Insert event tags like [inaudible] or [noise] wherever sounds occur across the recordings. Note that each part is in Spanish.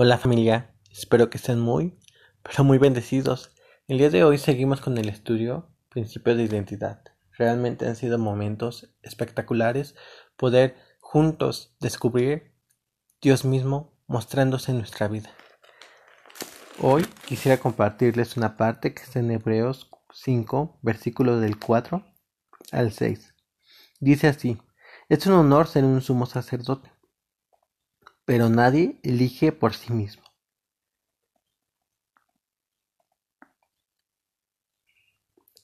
Hola familia, espero que estén muy, pero muy bendecidos. El día de hoy seguimos con el estudio Principios de Identidad. Realmente han sido momentos espectaculares poder juntos descubrir Dios mismo mostrándose en nuestra vida. Hoy quisiera compartirles una parte que está en Hebreos 5, versículos del 4 al 6. Dice así, es un honor ser un sumo sacerdote pero nadie elige por sí mismo.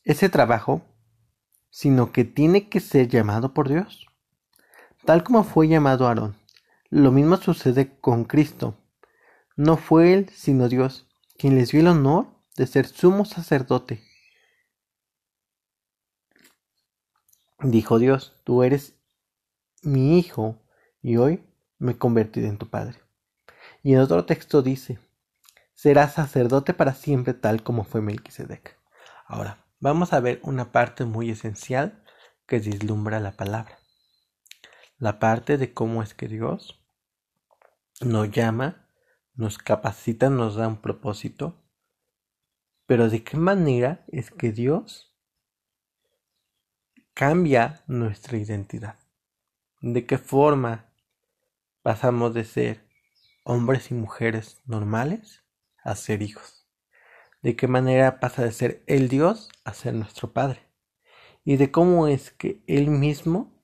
Ese trabajo, sino que tiene que ser llamado por Dios, tal como fue llamado Aarón. Lo mismo sucede con Cristo. No fue él, sino Dios, quien les dio el honor de ser sumo sacerdote. Dijo Dios, tú eres mi hijo, y hoy me he convertido en tu Padre. Y en otro texto dice, serás sacerdote para siempre tal como fue Melquisedec. Ahora, vamos a ver una parte muy esencial que vislumbra la palabra. La parte de cómo es que Dios nos llama, nos capacita, nos da un propósito, pero de qué manera es que Dios cambia nuestra identidad. De qué forma pasamos de ser hombres y mujeres normales a ser hijos. De qué manera pasa de ser el Dios a ser nuestro Padre. Y de cómo es que Él mismo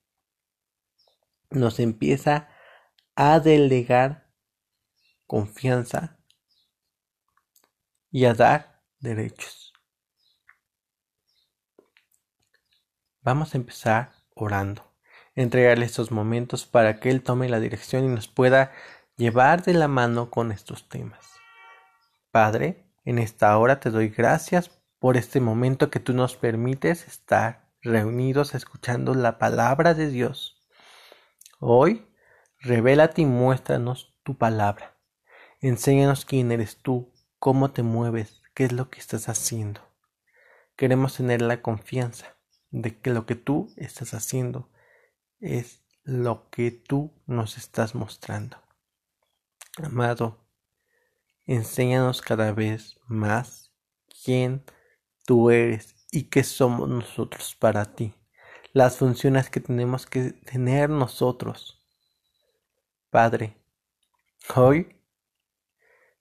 nos empieza a delegar confianza y a dar derechos. Vamos a empezar orando entregarle estos momentos para que Él tome la dirección y nos pueda llevar de la mano con estos temas. Padre, en esta hora te doy gracias por este momento que tú nos permites estar reunidos escuchando la palabra de Dios. Hoy, revélate y muéstranos tu palabra. Enséñanos quién eres tú, cómo te mueves, qué es lo que estás haciendo. Queremos tener la confianza de que lo que tú estás haciendo es lo que tú nos estás mostrando. Amado, enséñanos cada vez más quién tú eres y qué somos nosotros para ti, las funciones que tenemos que tener nosotros. Padre, hoy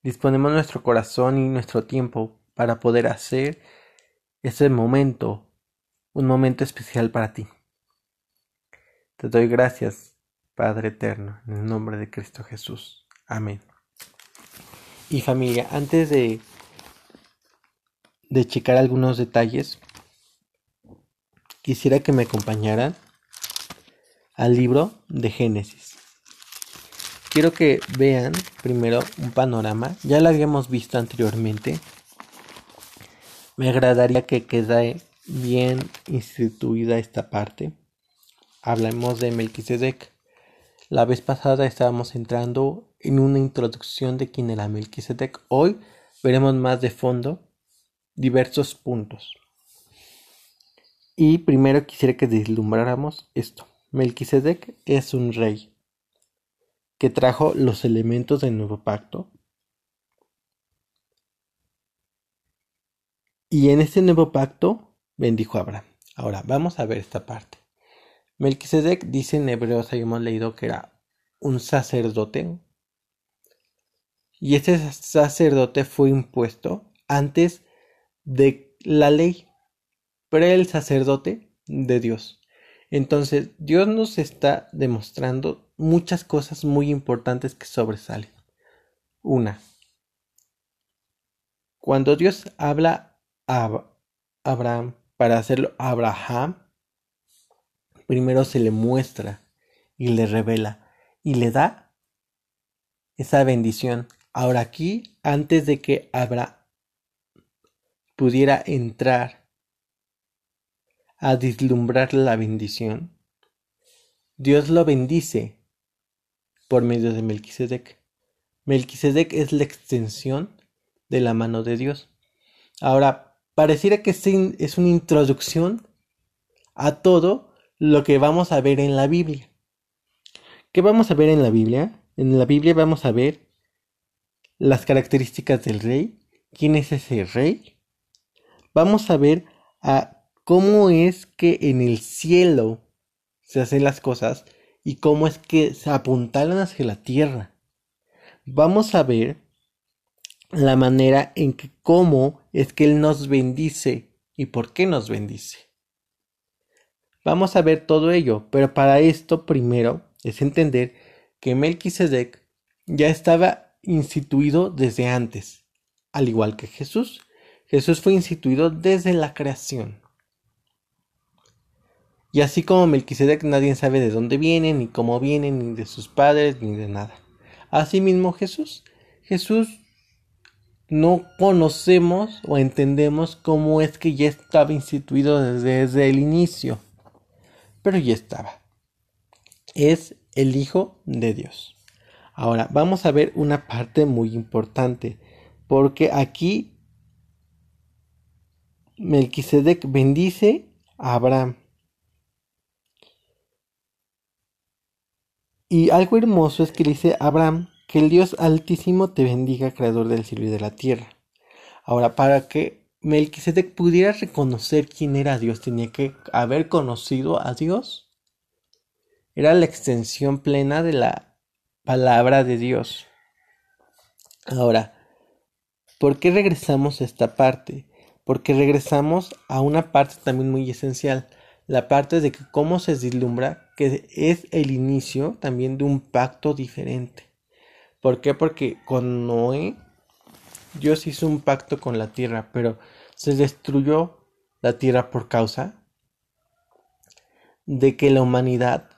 disponemos nuestro corazón y nuestro tiempo para poder hacer ese momento un momento especial para ti. Te doy gracias, Padre Eterno, en el nombre de Cristo Jesús. Amén. Y familia, antes de, de checar algunos detalles, quisiera que me acompañaran al libro de Génesis. Quiero que vean primero un panorama, ya lo habíamos visto anteriormente. Me agradaría que quede bien instituida esta parte hablemos de Melquisedec. La vez pasada estábamos entrando en una introducción de quién era Melquisedec. Hoy veremos más de fondo diversos puntos. Y primero quisiera que deslumbráramos esto. Melquisedec es un rey que trajo los elementos del nuevo pacto. Y en este nuevo pacto bendijo a Abraham. Ahora, vamos a ver esta parte. Melquisedec dice en Hebreos, habíamos leído que era un sacerdote. Y ese sacerdote fue impuesto antes de la ley, pero el sacerdote de Dios. Entonces, Dios nos está demostrando muchas cosas muy importantes que sobresalen. Una, cuando Dios habla a Abraham para hacerlo Abraham, primero se le muestra y le revela y le da esa bendición. Ahora aquí, antes de que Abra pudiera entrar a vislumbrar la bendición, Dios lo bendice por medio de Melquisedec. Melquisedec es la extensión de la mano de Dios. Ahora, pareciera que es una introducción a todo lo que vamos a ver en la Biblia. ¿Qué vamos a ver en la Biblia? En la Biblia vamos a ver las características del rey, quién es ese rey. Vamos a ver a cómo es que en el cielo se hacen las cosas y cómo es que se apuntalan hacia la tierra. Vamos a ver la manera en que cómo es que Él nos bendice y por qué nos bendice. Vamos a ver todo ello, pero para esto primero es entender que Melquisedec ya estaba instituido desde antes, al igual que Jesús. Jesús fue instituido desde la creación. Y así como Melquisedec nadie sabe de dónde viene, ni cómo viene, ni de sus padres, ni de nada. Asimismo Jesús. Jesús no conocemos o entendemos cómo es que ya estaba instituido desde, desde el inicio. Pero ya estaba. Es el Hijo de Dios. Ahora vamos a ver una parte muy importante. Porque aquí Melquisedec bendice a Abraham. Y algo hermoso es que dice Abraham que el Dios Altísimo te bendiga, creador del cielo y de la tierra. Ahora, para que Melquisedec pudiera reconocer quién era Dios, tenía que haber conocido a Dios. Era la extensión plena de la palabra de Dios. Ahora, ¿por qué regresamos a esta parte? Porque regresamos a una parte también muy esencial, la parte de que cómo se vislumbra que es el inicio también de un pacto diferente. ¿Por qué? Porque con Noé Dios hizo un pacto con la tierra, pero se destruyó la tierra por causa de que la humanidad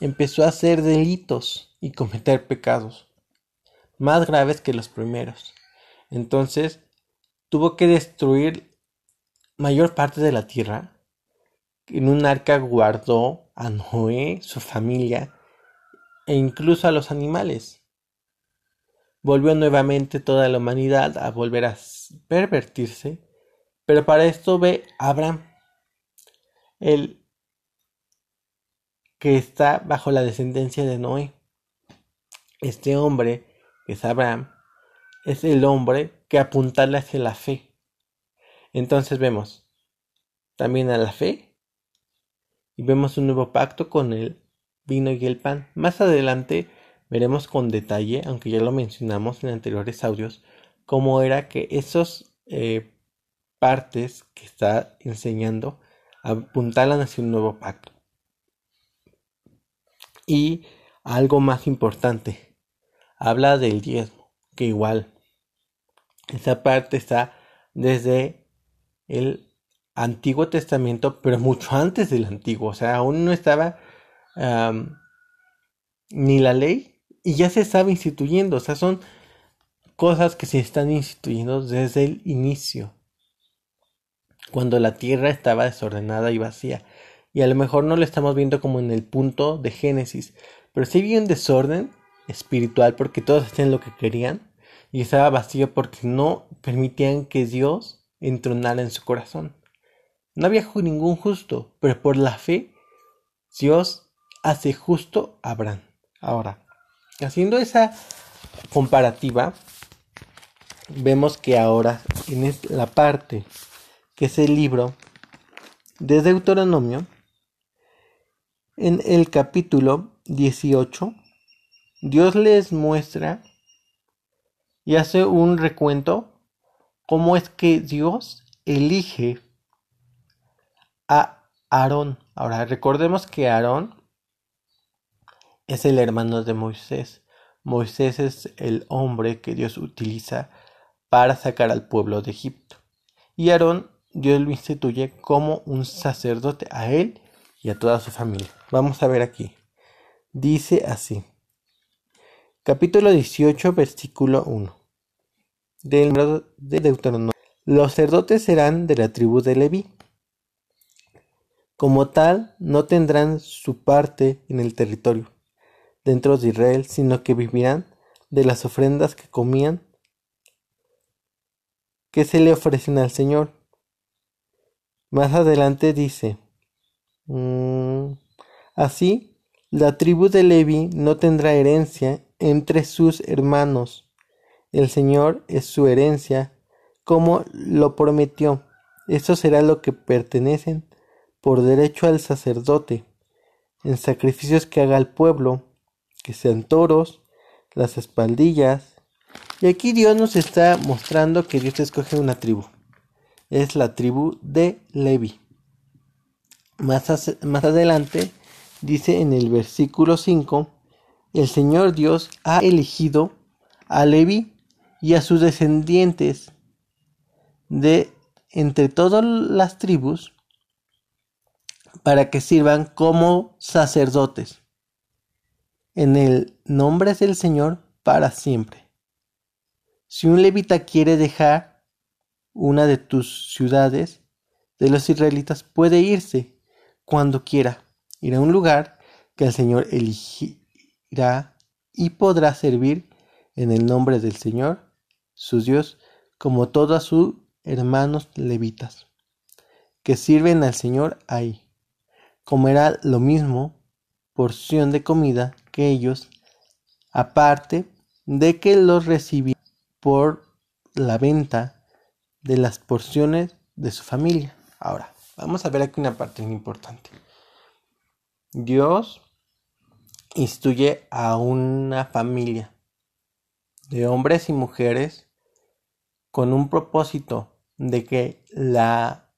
empezó a hacer delitos y cometer pecados más graves que los primeros. Entonces tuvo que destruir mayor parte de la tierra en un arca guardó a Noé, su familia e incluso a los animales. Volvió nuevamente toda la humanidad a volver a pervertirse, pero para esto ve Abraham, el que está bajo la descendencia de Noé. Este hombre, que es Abraham, es el hombre que apuntala hacia la fe. Entonces vemos también a la fe y vemos un nuevo pacto con el vino y el pan. Más adelante veremos con detalle, aunque ya lo mencionamos en anteriores audios, cómo era que esas eh, partes que está enseñando apuntalan hacia un nuevo pacto. Y algo más importante, habla del diezmo, que igual esa parte está desde el Antiguo Testamento, pero mucho antes del Antiguo. O sea, aún no estaba ni la ley y ya se estaba instituyendo. O sea, son cosas que se están instituyendo desde el inicio. Cuando la tierra estaba desordenada y vacía. Y a lo mejor no lo estamos viendo como en el punto de Génesis. Pero sí había un desorden espiritual porque todos hacían lo que querían. Y estaba vacío porque no permitían que Dios entronara en su corazón. No había ningún justo, pero por la fe Dios hace justo a Abraham. Ahora, haciendo esa comparativa, vemos que ahora en la parte que es el libro de Deuteronomio, en el capítulo 18, Dios les muestra y hace un recuento cómo es que Dios elige a Aarón. Ahora, recordemos que Aarón es el hermano de Moisés. Moisés es el hombre que Dios utiliza para sacar al pueblo de Egipto. Y Aarón, Dios lo instituye como un sacerdote a él y a toda su familia. Vamos a ver aquí. Dice así. Capítulo 18, versículo 1. Del de Deuteronomio. Los sacerdotes serán de la tribu de Leví como tal, no tendrán su parte en el territorio dentro de Israel, sino que vivirán de las ofrendas que comían que se le ofrecen al Señor. Más adelante dice, mm, así, la tribu de Levi no tendrá herencia entre sus hermanos El Señor es su herencia, como lo prometió. Esto será lo que pertenecen por derecho al sacerdote, en sacrificios que haga el pueblo, que sean toros, las espaldillas. Y aquí Dios nos está mostrando que Dios escoge una tribu. Es la tribu de Levi. Más, más adelante dice en el versículo 5, el Señor Dios ha elegido a Levi y a sus descendientes de entre todas las tribus para que sirvan como sacerdotes en el nombre del Señor para siempre. Si un levita quiere dejar una de tus ciudades de los israelitas, puede irse cuando quiera, ir a un lugar que el Señor elegirá y podrá servir en el nombre del Señor su Dios, como todos sus hermanos levitas, que sirven al Señor ahí. Comerá lo mismo porción de comida que ellos, aparte de que los recibí por la venta de las porciones de su familia. Ahora, vamos a ver aquí una parte importante. Dios instruye a una familia de hombres y mujeres con un propósito de que la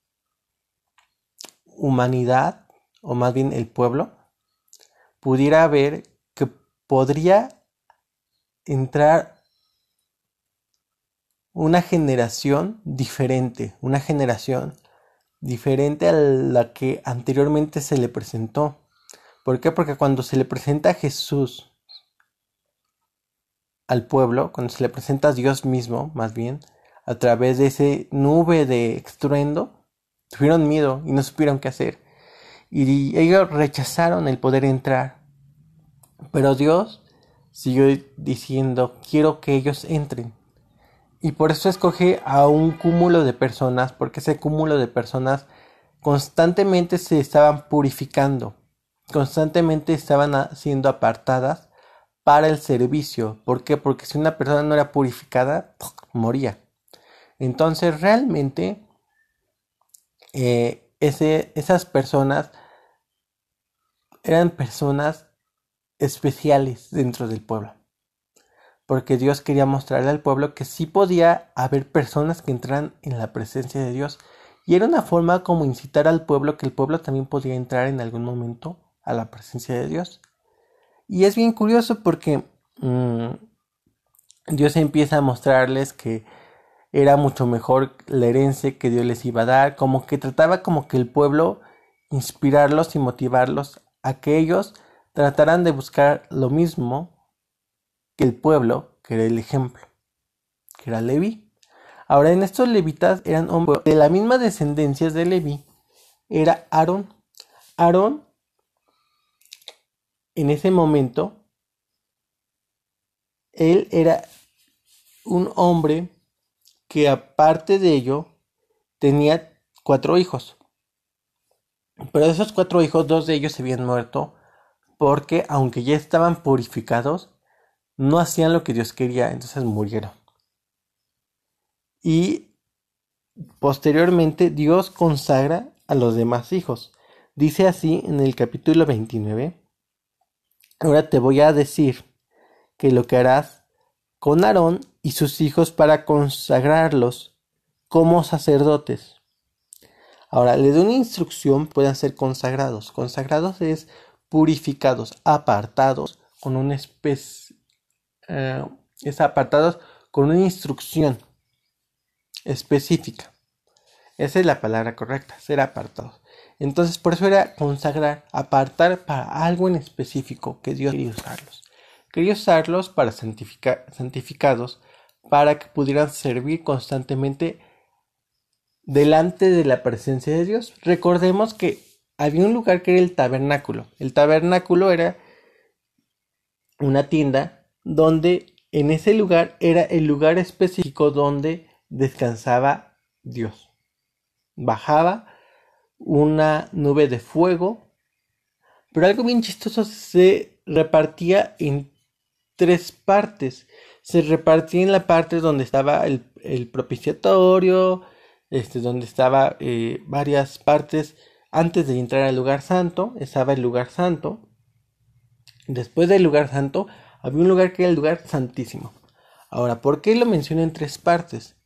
humanidad, o más bien el pueblo, pudiera ver podría entrar una generación diferente, una generación diferente a la que anteriormente se le presentó. ¿Por qué? Porque cuando se le presenta a Jesús al pueblo, cuando se le presenta a Dios mismo, más bien, a través de ese nube de estruendo, tuvieron miedo y no supieron qué hacer. Y ellos rechazaron el poder entrar. Pero Dios siguió diciendo, quiero que ellos entren. Y por eso escoge a un cúmulo de personas, porque ese cúmulo de personas constantemente se estaban purificando, constantemente estaban siendo apartadas para el servicio. ¿Por qué? Porque si una persona no era purificada, moría. Entonces realmente eh, ese, esas personas eran personas especiales dentro del pueblo. Porque Dios quería mostrarle al pueblo que sí podía haber personas que entraran en la presencia de Dios. Y era una forma como incitar al pueblo que el pueblo también podía entrar en algún momento a la presencia de Dios. Y es bien curioso porque mm, Dios empieza a mostrarles que era mucho mejor la herencia que Dios les iba a dar, como que trataba como que el pueblo inspirarlos y motivarlos a que ellos trataran de buscar lo mismo que el pueblo, que era el ejemplo, que era Levi. Ahora en estos levitas eran hombres de la misma descendencia de Levi, era Aarón. Aarón en ese momento, él era un hombre que aparte de ello tenía cuatro hijos. Pero de esos cuatro hijos, dos de ellos se habían muerto porque aunque ya estaban purificados, no hacían lo que Dios quería, entonces murieron. Y posteriormente Dios consagra a los demás hijos. Dice así en el capítulo 29 Ahora te voy a decir que lo que harás con Aarón y sus hijos para consagrarlos como sacerdotes. Ahora, le doy una instrucción, pueden ser consagrados. Consagrados es purificados, apartados, con especie, eh, es apartados con una instrucción específica. Esa es la palabra correcta, ser apartados. Entonces, por eso era consagrar, apartar para algo en específico que Dios quería usarlos. Quería usarlos para santificados, para que pudieran servir constantemente delante de la presencia de Dios. Recordemos que había un lugar que era el tabernáculo. El tabernáculo era una tienda donde en ese lugar era el lugar específico donde descansaba Dios. Bajaba una nube de fuego, pero algo bien chistoso se repartía en tres partes. se repartía en la parte donde estaba el, propiciatorio, este, donde estaba eh, varias partes antes de entrar al lugar santo, estaba el lugar santo. Después del lugar santo había un lugar que era el lugar santísimo. Ahora, ¿por qué lo menciono en tres partes?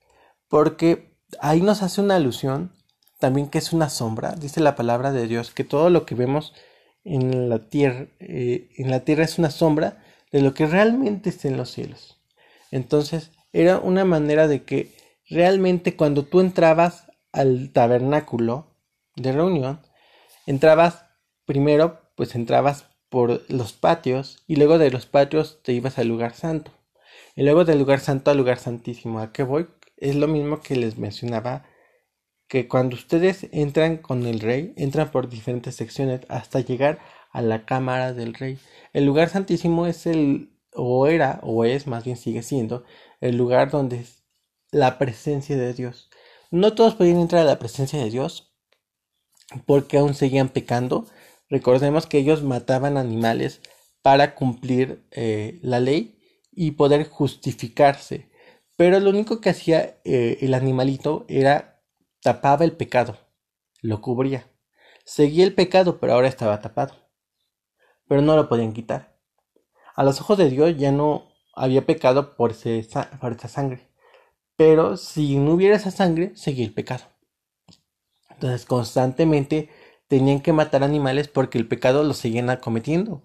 Porque ahí nos hace una alusión también que es una sombra, dice la palabra de Dios, que todo lo que vemos en la tierra, eh, en la tierra es una sombra de lo que realmente está en los cielos. Entonces, era una manera de que realmente cuando tú entrabas al tabernáculo de reunión, entrabas primero, pues entrabas por los patios y luego de los patios te ibas al lugar santo. Y luego del lugar santo al lugar santísimo. ¿A qué voy? Es lo mismo que les mencionaba que cuando ustedes entran con el rey, entran por diferentes secciones hasta llegar a la cámara del rey. El lugar santísimo es el, o era, o es, más bien sigue siendo, el lugar donde es la presencia de Dios. No todos podían entrar a la presencia de Dios porque aún seguían pecando. Recordemos que ellos mataban animales para cumplir eh, la ley y poder justificarse. Pero lo único que hacía eh, el animalito era tapaba el pecado, lo cubría. Seguía el pecado, pero ahora estaba tapado. Pero no lo podían quitar. A los ojos de Dios ya no había pecado por, por esa sangre. Pero si no hubiera esa sangre, seguía el pecado. Entonces constantemente tenían que matar animales porque el pecado lo seguían cometiendo.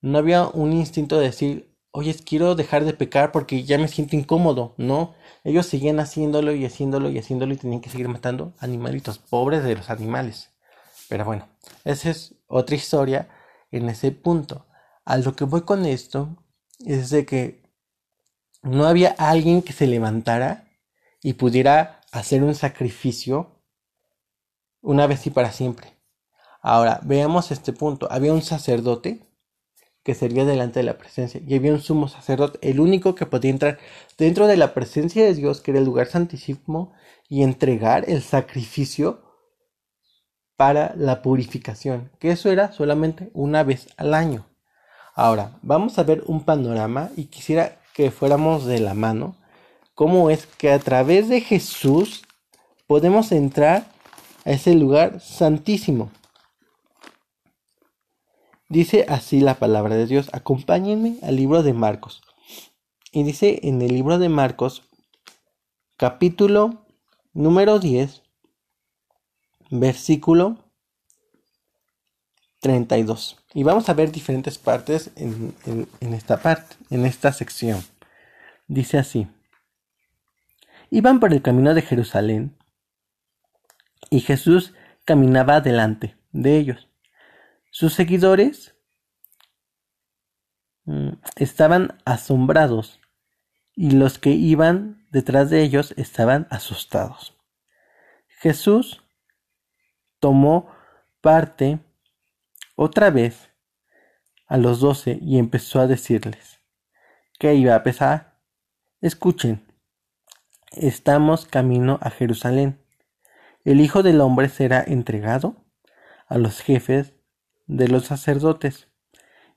No había un instinto de decir, oye, quiero dejar de pecar porque ya me siento incómodo. No, ellos seguían haciéndolo y haciéndolo y haciéndolo y tenían que seguir matando animalitos, pobres de los animales. Pero bueno, esa es otra historia en ese punto. A lo que voy con esto es de que no había alguien que se levantara y pudiera hacer un sacrificio una vez y para siempre. Ahora, veamos este punto. Había un sacerdote que servía delante de la presencia. Y había un sumo sacerdote, el único que podía entrar dentro de la presencia de Dios, que era el lugar santísimo, y entregar el sacrificio para la purificación, que eso era solamente una vez al año. Ahora, vamos a ver un panorama y quisiera que fuéramos de la mano, cómo es que a través de Jesús podemos entrar a ese lugar santísimo. Dice así la palabra de Dios. Acompáñenme al libro de Marcos. Y dice en el libro de Marcos, capítulo número 10, versículo 32. Y vamos a ver diferentes partes en, en esta parte, en esta sección. Dice así. Iban por el camino de Jerusalén y Jesús caminaba delante de ellos sus seguidores mm, estaban asombrados y los que iban detrás de ellos estaban asustados. Jesús tomó parte otra vez a los doce y empezó a decirles que iba a pesar. Escuchen, estamos camino a Jerusalén. El Hijo del Hombre será entregado a los jefes de los sacerdotes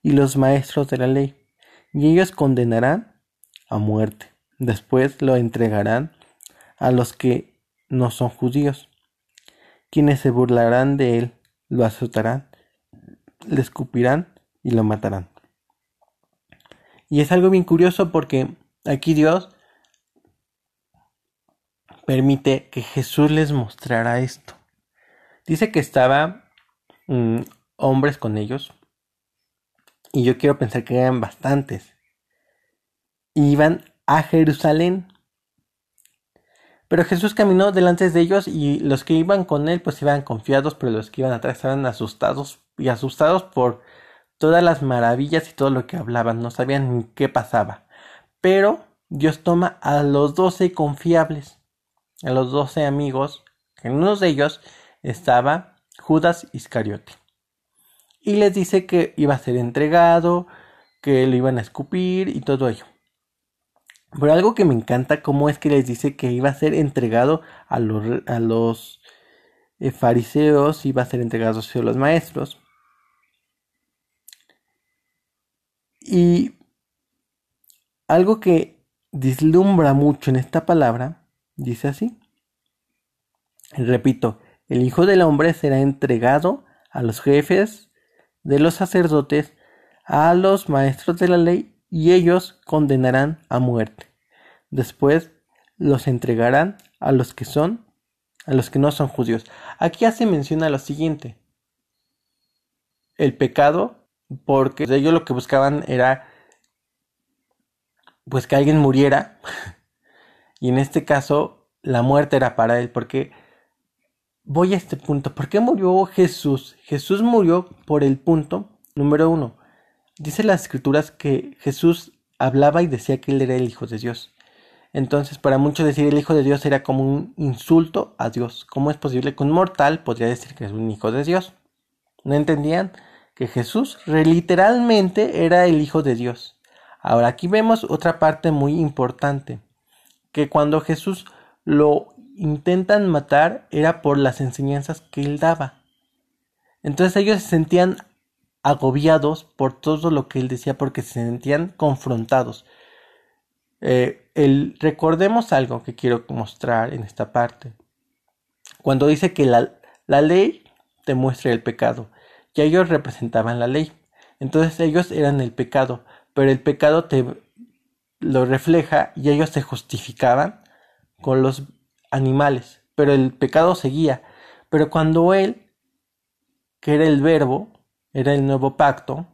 y los maestros de la ley, y ellos condenarán a muerte. Después lo entregarán a los que no son judíos, quienes se burlarán de él, lo azotarán, le escupirán y lo matarán. Y es algo bien curioso porque aquí Dios permite que Jesús les mostrara esto. Dice que estaba mm, hombres con ellos. Y yo quiero pensar que eran bastantes. Iban a Jerusalén. Pero Jesús caminó delante de ellos y los que iban con él pues iban confiados, pero los que iban atrás estaban asustados y asustados por todas las maravillas y todo lo que hablaban, no sabían ni qué pasaba. Pero Dios toma a los doce confiables, a los doce amigos, en uno de ellos estaba Judas Iscariote y les dice que iba a ser entregado, que lo iban a escupir y todo ello. Pero algo que me encanta, cómo es que les dice que iba a ser entregado a los, a los eh, fariseos, iba a ser entregado a los maestros. Y algo que dislumbra mucho en esta palabra, dice así. Repito, el Hijo del Hombre será entregado a los jefes de los sacerdotes, a los maestros de la ley, y ellos condenarán a muerte. Después los entregarán a los que son, a los que no son judíos. Aquí hace mención a lo siguiente. El pecado, porque ellos lo que buscaban era pues que alguien muriera. [laughs] y en este caso la muerte era para él, porque voy a este punto. ¿Por qué murió Jesús? Jesús murió por el punto número uno. Dice las escrituras que Jesús hablaba y decía que él era el Hijo de Dios. Entonces, para muchos decir el Hijo de Dios era como un insulto a Dios. ¿Cómo es posible que un mortal podría decir que es un Hijo de Dios? No entendían que Jesús literalmente era el Hijo de Dios. Ahora aquí vemos otra parte muy importante, que cuando Jesús lo intentan matar era por las enseñanzas que él daba. Entonces ellos se sentían agobiados por todo lo que él decía porque se sentían confrontados. Eh, el, recordemos algo que quiero mostrar en esta parte. Cuando dice que la, la ley te muestra el pecado, ya ellos representaban la ley. Entonces ellos eran el pecado, pero el pecado te lo refleja y ellos se justificaban con los animales, pero el pecado seguía. Pero cuando él, que era el verbo, era el nuevo pacto,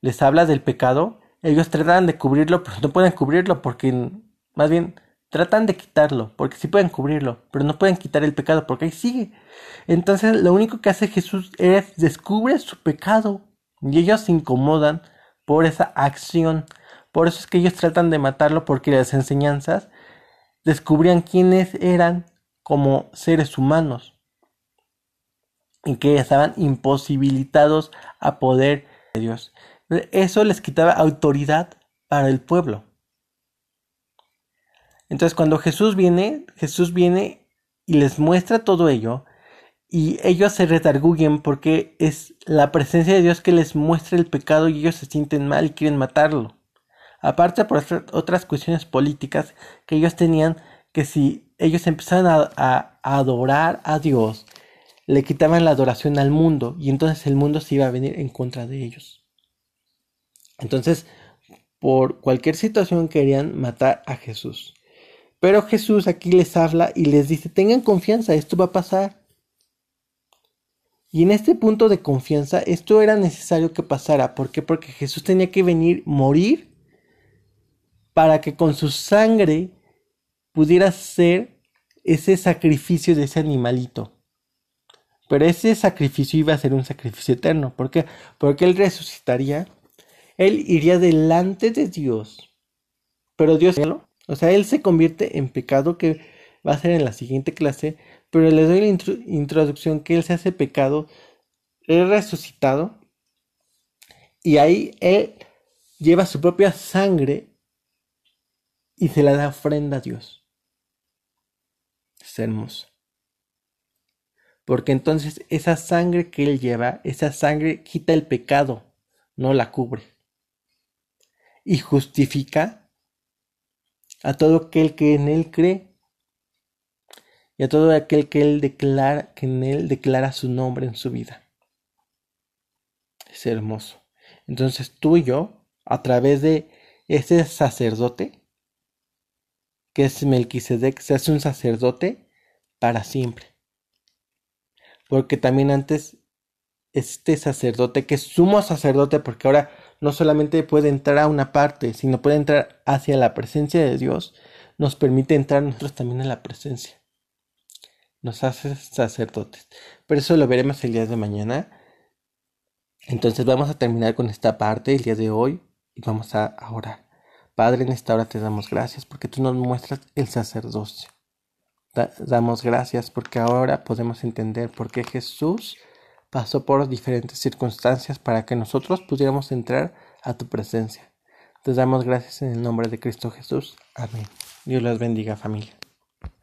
les habla del pecado, ellos tratan de cubrirlo, pero no pueden cubrirlo porque, más bien, tratan de quitarlo, porque sí pueden cubrirlo, pero no pueden quitar el pecado porque ahí sigue. Entonces lo único que hace Jesús es descubre su pecado y ellos se incomodan por esa acción. Por eso es que ellos tratan de matarlo porque las enseñanzas descubrían quiénes eran como seres humanos y que estaban imposibilitados a poder de Dios. Eso les quitaba autoridad para el pueblo. Entonces cuando Jesús viene, Jesús viene y les muestra todo ello y ellos se retargullen porque es la presencia de Dios que les muestra el pecado y ellos se sienten mal y quieren matarlo. Aparte por otras cuestiones políticas que ellos tenían que si ellos empezaban a, adorar a Dios, le quitaban la adoración al mundo y entonces el mundo se iba a venir en contra de ellos. Entonces, por cualquier situación querían matar a Jesús. Pero Jesús aquí les habla y les dice, tengan confianza, esto va a pasar. Y en este punto de confianza, esto era necesario que pasara. ¿Por qué? Porque Jesús tenía que venir, morir, para que con su sangre pudiera ser ese sacrificio de ese animalito. Pero ese sacrificio iba a ser un sacrificio eterno. ¿Por qué? Porque Él resucitaría. Él iría delante de Dios. Pero Dios o sea, él se convierte en pecado que va a ser en la siguiente clase, pero les doy la introducción que él se hace pecado, es resucitado y ahí él lleva su propia sangre y se la da ofrenda a Dios. Es hermoso. Porque entonces esa sangre que él lleva, esa sangre quita el pecado, no la cubre. Y justifica a todo aquel que en él cree y a todo aquel que él declara que en él declara su nombre en su vida. Es hermoso. Entonces tú y yo, a través de ese sacerdote, que es Melquisedec, se hace un sacerdote para siempre. Porque también antes este sacerdote, que es sumo sacerdote, porque ahora no solamente puede entrar a una parte, sino puede entrar hacia la presencia de Dios, nos permite entrar nosotros también en la presencia. Nos hace sacerdotes. Pero eso lo veremos el día de mañana. Entonces vamos a terminar con esta parte el día de hoy y vamos a orar. Padre, en esta hora te damos gracias porque tú nos muestras el sacerdocio. damos gracias porque ahora podemos entender por qué Jesús pasó por diferentes circunstancias para que nosotros pudiéramos entrar a tu presencia. Te damos gracias en el nombre de Cristo Jesús. Amén. Dios los bendiga familia.